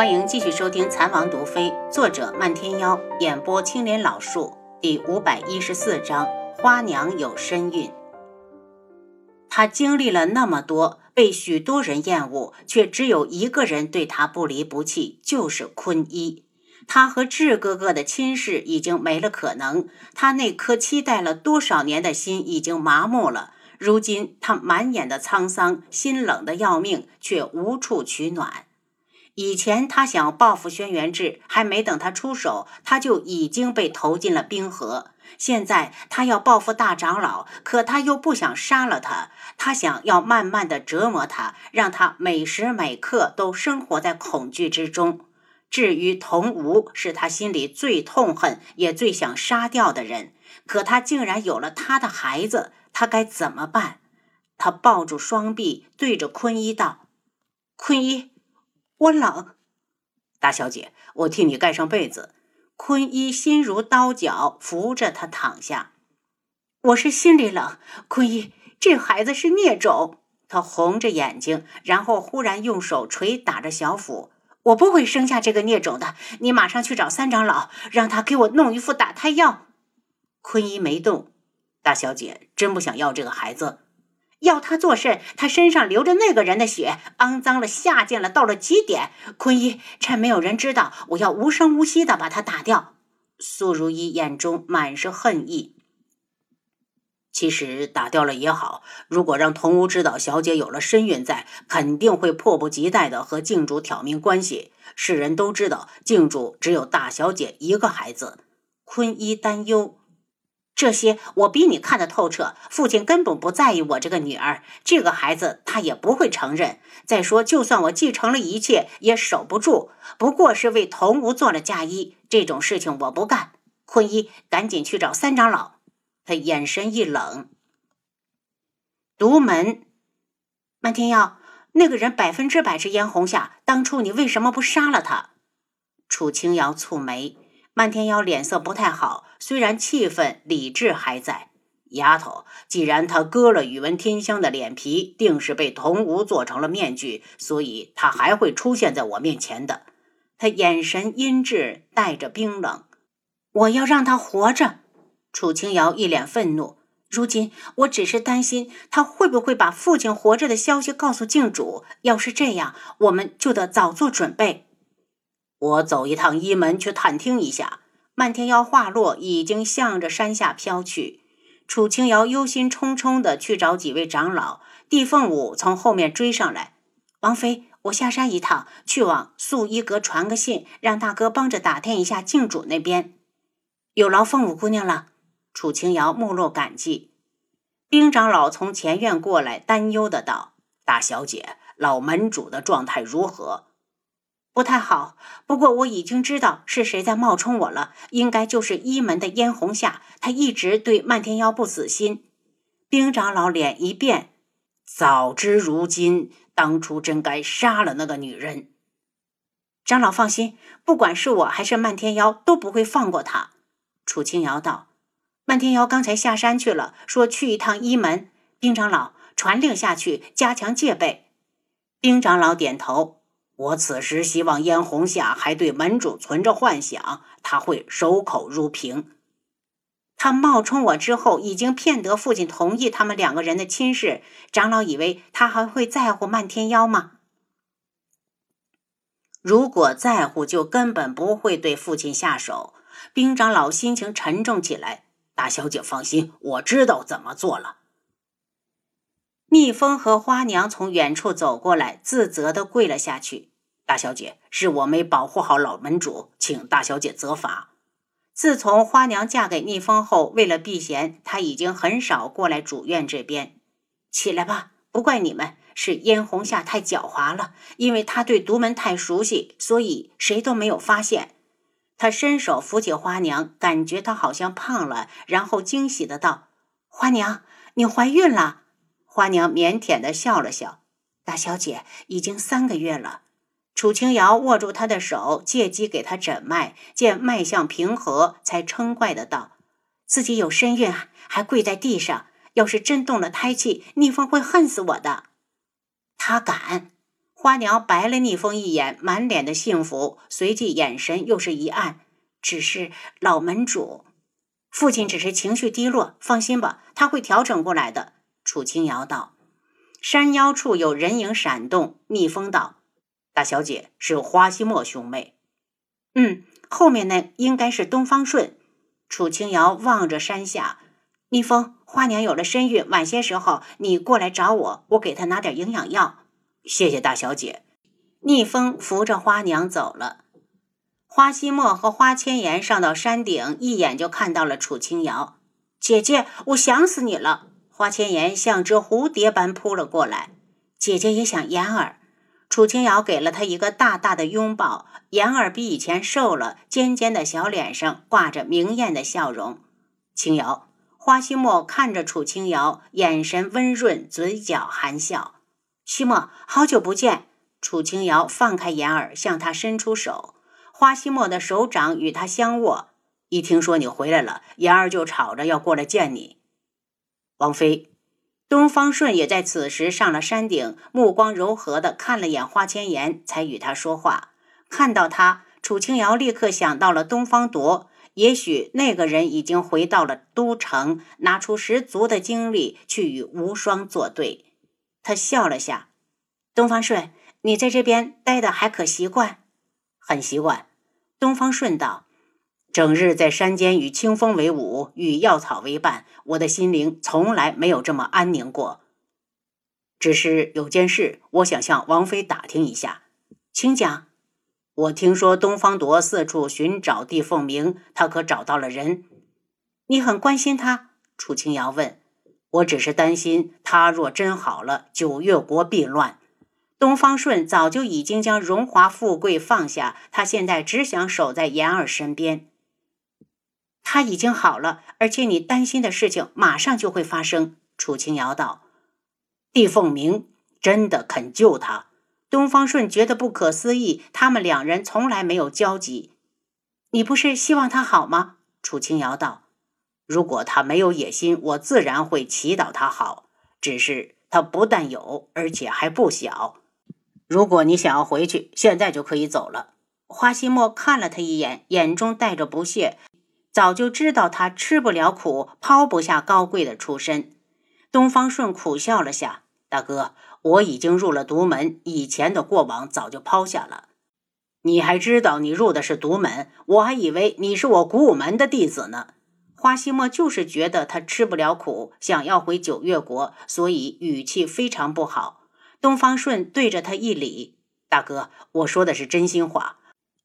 欢迎继续收听《残王毒妃》，作者漫天妖，演播青莲老树，第五百一十四章：花娘有身孕。她经历了那么多，被许多人厌恶，却只有一个人对她不离不弃，就是坤一。他和智哥哥的亲事已经没了可能，他那颗期待了多少年的心已经麻木了。如今他满眼的沧桑，心冷的要命，却无处取暖。以前他想报复轩辕志，还没等他出手，他就已经被投进了冰河。现在他要报复大长老，可他又不想杀了他，他想要慢慢的折磨他，让他每时每刻都生活在恐惧之中。至于童无，是他心里最痛恨也最想杀掉的人，可他竟然有了他的孩子，他该怎么办？他抱住双臂，对着坤一道：“坤一。”我冷，大小姐，我替你盖上被子。坤一心如刀绞，扶着他躺下。我是心里冷，坤一，这孩子是孽种。他红着眼睛，然后忽然用手捶打着小腹。我不会生下这个孽种的，你马上去找三长老，让他给我弄一副打胎药。坤一没动。大小姐真不想要这个孩子。要他做甚？他身上流着那个人的血，肮脏了，下贱了，到了极点。坤一，趁没有人知道，我要无声无息的把他打掉。苏如意眼中满是恨意。其实打掉了也好，如果让童无知道小姐有了身孕在，肯定会迫不及待的和静主挑明关系。世人都知道，静主只有大小姐一个孩子。坤一担忧。这些我比你看得透彻。父亲根本不在意我这个女儿，这个孩子他也不会承认。再说，就算我继承了一切，也守不住。不过是为童无做了嫁衣，这种事情我不干。坤一，赶紧去找三长老。他眼神一冷。独门，漫天耀，那个人百分之百是嫣红夏。当初你为什么不杀了他？楚清瑶蹙眉。漫天妖脸色不太好，虽然气愤，理智还在。丫头，既然他割了宇文天香的脸皮，定是被童无做成了面具，所以他还会出现在我面前的。他眼神阴鸷，带着冰冷。我要让他活着。楚清瑶一脸愤怒。如今我只是担心他会不会把父亲活着的消息告诉静主。要是这样，我们就得早做准备。我走一趟一门去探听一下。漫天妖话落，已经向着山下飘去。楚清瑶忧心忡忡地去找几位长老。帝凤舞从后面追上来：“王妃，我下山一趟，去往素衣阁传个信，让大哥帮着打听一下静主那边。有劳凤舞姑娘了。”楚清瑶目露感激。兵长老从前院过来，担忧的道：“大小姐，老门主的状态如何？”不太好，不过我已经知道是谁在冒充我了，应该就是一门的嫣红夏。他一直对漫天妖不死心。冰长老脸一变，早知如今，当初真该杀了那个女人。长老放心，不管是我还是漫天妖，都不会放过他。楚清瑶道：“漫天妖刚才下山去了，说去一趟一门。冰长老传令下去，加强戒备。”冰长老点头。我此时希望嫣红夏还对门主存着幻想，他会守口如瓶。他冒充我之后，已经骗得父亲同意他们两个人的亲事。长老以为他还会在乎漫天妖吗？如果在乎，就根本不会对父亲下手。冰长老心情沉重起来。大小姐放心，我知道怎么做了。逆风和花娘从远处走过来，自责地跪了下去。大小姐，是我没保护好老门主，请大小姐责罚。自从花娘嫁给逆风后，为了避嫌，她已经很少过来主院这边。起来吧，不怪你们，是嫣红夏太狡猾了，因为她对独门太熟悉，所以谁都没有发现。他伸手扶起花娘，感觉她好像胖了，然后惊喜的道：“花娘，你怀孕了。”花娘腼腆的笑了笑：“大小姐已经三个月了。”楚清瑶握住他的手，借机给他诊脉，见脉象平和，才嗔怪的道：“自己有身孕，还跪在地上。要是真动了胎气，逆风会恨死我的。”他敢！花娘白了逆风一眼，满脸的幸福，随即眼神又是一暗。只是老门主，父亲只是情绪低落，放心吧，他会调整过来的。楚清瑶道。山腰处有人影闪动，逆风道：“大小姐是花希墨兄妹。”嗯，后面那应该是东方顺。楚清瑶望着山下，逆风花娘有了身孕，晚些时候你过来找我，我给她拿点营养药。谢谢大小姐。逆风扶着花娘走了。花希墨和花千颜上到山顶，一眼就看到了楚清瑶。姐姐，我想死你了！花千颜像只蝴蝶般扑了过来。姐姐也想妍儿。楚清瑶给了她一个大大的拥抱。妍儿比以前瘦了，尖尖的小脸上挂着明艳的笑容。清瑶，花希墨看着楚清瑶，眼神温润，嘴角含笑。希莫，好久不见。楚清瑶放开言儿，向他伸出手。花希莫的手掌与他相握。一听说你回来了，言儿就吵着要过来见你。王妃，东方顺也在此时上了山顶，目光柔和的看了眼花千颜，才与他说话。看到他，楚清瑶立刻想到了东方铎。也许那个人已经回到了都城，拿出十足的精力去与无双作对。他笑了下，东方顺，你在这边待的还可习惯？很习惯。东方顺道，整日在山间与清风为伍，与药草为伴，我的心灵从来没有这么安宁过。只是有件事，我想向王妃打听一下，请讲。我听说东方铎四处寻找地凤鸣，他可找到了人？你很关心他？楚清瑶问。我只是担心他若真好了，九月国必乱。东方顺早就已经将荣华富贵放下，他现在只想守在妍儿身边。他已经好了，而且你担心的事情马上就会发生。楚清瑶道：“帝凤鸣真的肯救他？”东方顺觉得不可思议，他们两人从来没有交集。你不是希望他好吗？楚清瑶道。如果他没有野心，我自然会祈祷他好。只是他不但有，而且还不小。如果你想要回去，现在就可以走了。花希墨看了他一眼，眼中带着不屑。早就知道他吃不了苦，抛不下高贵的出身。东方顺苦笑了下：“大哥，我已经入了独门，以前的过往早就抛下了。你还知道你入的是独门？我还以为你是我古武门的弟子呢。”花西墨就是觉得他吃不了苦，想要回九月国，所以语气非常不好。东方顺对着他一礼：“大哥，我说的是真心话，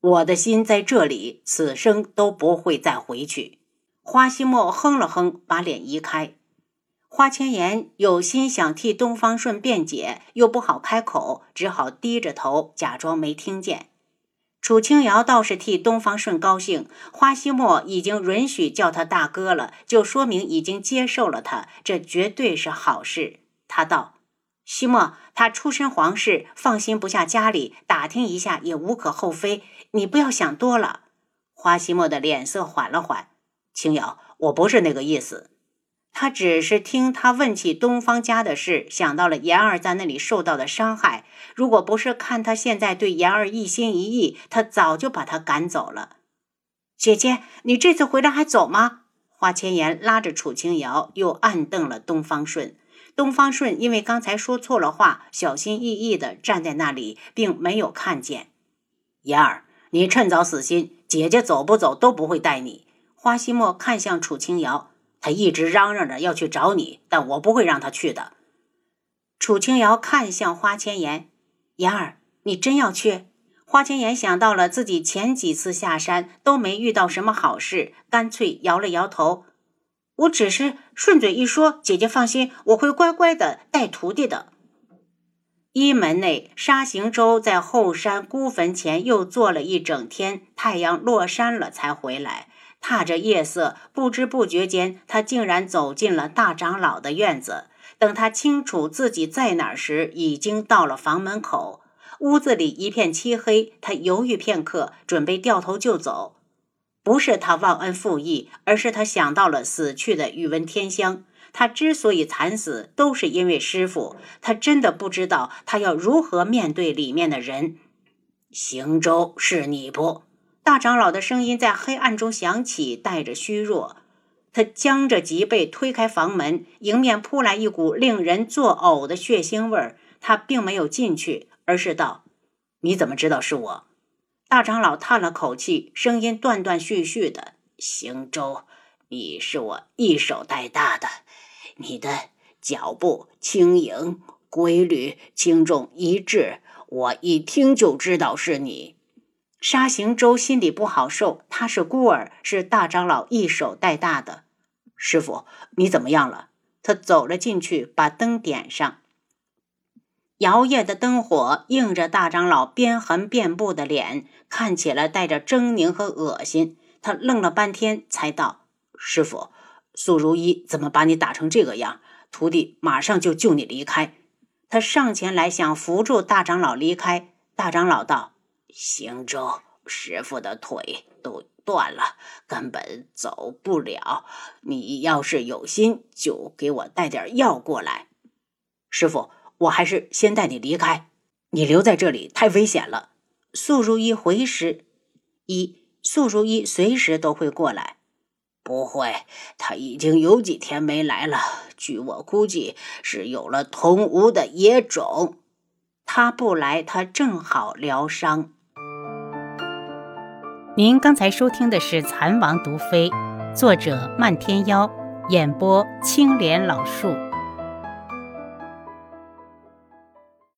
我的心在这里，此生都不会再回去。”花希墨哼了哼，把脸移开。花千颜有心想替东方顺辩解，又不好开口，只好低着头，假装没听见。楚清瑶倒是替东方顺高兴，花希墨已经允许叫他大哥了，就说明已经接受了他，这绝对是好事。他道：“希墨，他出身皇室，放心不下家里，打听一下也无可厚非。你不要想多了。”花希墨的脸色缓了缓：“清瑶，我不是那个意思。”他只是听他问起东方家的事，想到了言儿在那里受到的伤害。如果不是看他现在对言儿一心一意，他早就把他赶走了。姐姐，你这次回来还走吗？花千颜拉着楚清瑶，又暗瞪了东方顺。东方顺因为刚才说错了话，小心翼翼地站在那里，并没有看见。妍儿，你趁早死心，姐姐走不走都不会带你。花希墨看向楚清瑶。他一直嚷嚷着要去找你，但我不会让他去的。楚清瑶看向花千颜，妍儿，你真要去？花千颜想到了自己前几次下山都没遇到什么好事，干脆摇了摇头。我只是顺嘴一说，姐姐放心，我会乖乖的带徒弟的。一门内，沙行舟在后山孤坟前又坐了一整天，太阳落山了才回来。踏着夜色，不知不觉间，他竟然走进了大长老的院子。等他清楚自己在哪时，已经到了房门口。屋子里一片漆黑，他犹豫片刻，准备掉头就走。不是他忘恩负义，而是他想到了死去的宇文天香。他之所以惨死，都是因为师傅。他真的不知道他要如何面对里面的人。行舟是你不？大长老的声音在黑暗中响起，带着虚弱。他僵着脊背推开房门，迎面扑来一股令人作呕的血腥味儿。他并没有进去，而是道：“你怎么知道是我？”大长老叹了口气，声音断断续续的：“行舟，你是我一手带大的，你的脚步轻盈、规律、轻重一致，我一听就知道是你。”沙行舟心里不好受，他是孤儿，是大长老一手带大的。师傅，你怎么样了？他走了进去，把灯点上。摇曳的灯火映着大长老鞭痕遍布的脸，看起来带着狰狞和恶心。他愣了半天，才道：“师傅，素如意怎么把你打成这个样？徒弟马上就救你离开。”他上前来想扶住大长老离开。大长老道。行舟，师傅的腿都断了，根本走不了。你要是有心，就给我带点药过来。师傅，我还是先带你离开。你留在这里太危险了。素如意回时，一素如意随时都会过来。不会，他已经有几天没来了。据我估计，是有了同屋的野种。他不来，他正好疗伤。您刚才收听的是《蚕王毒妃》，作者漫天妖，演播青莲老树。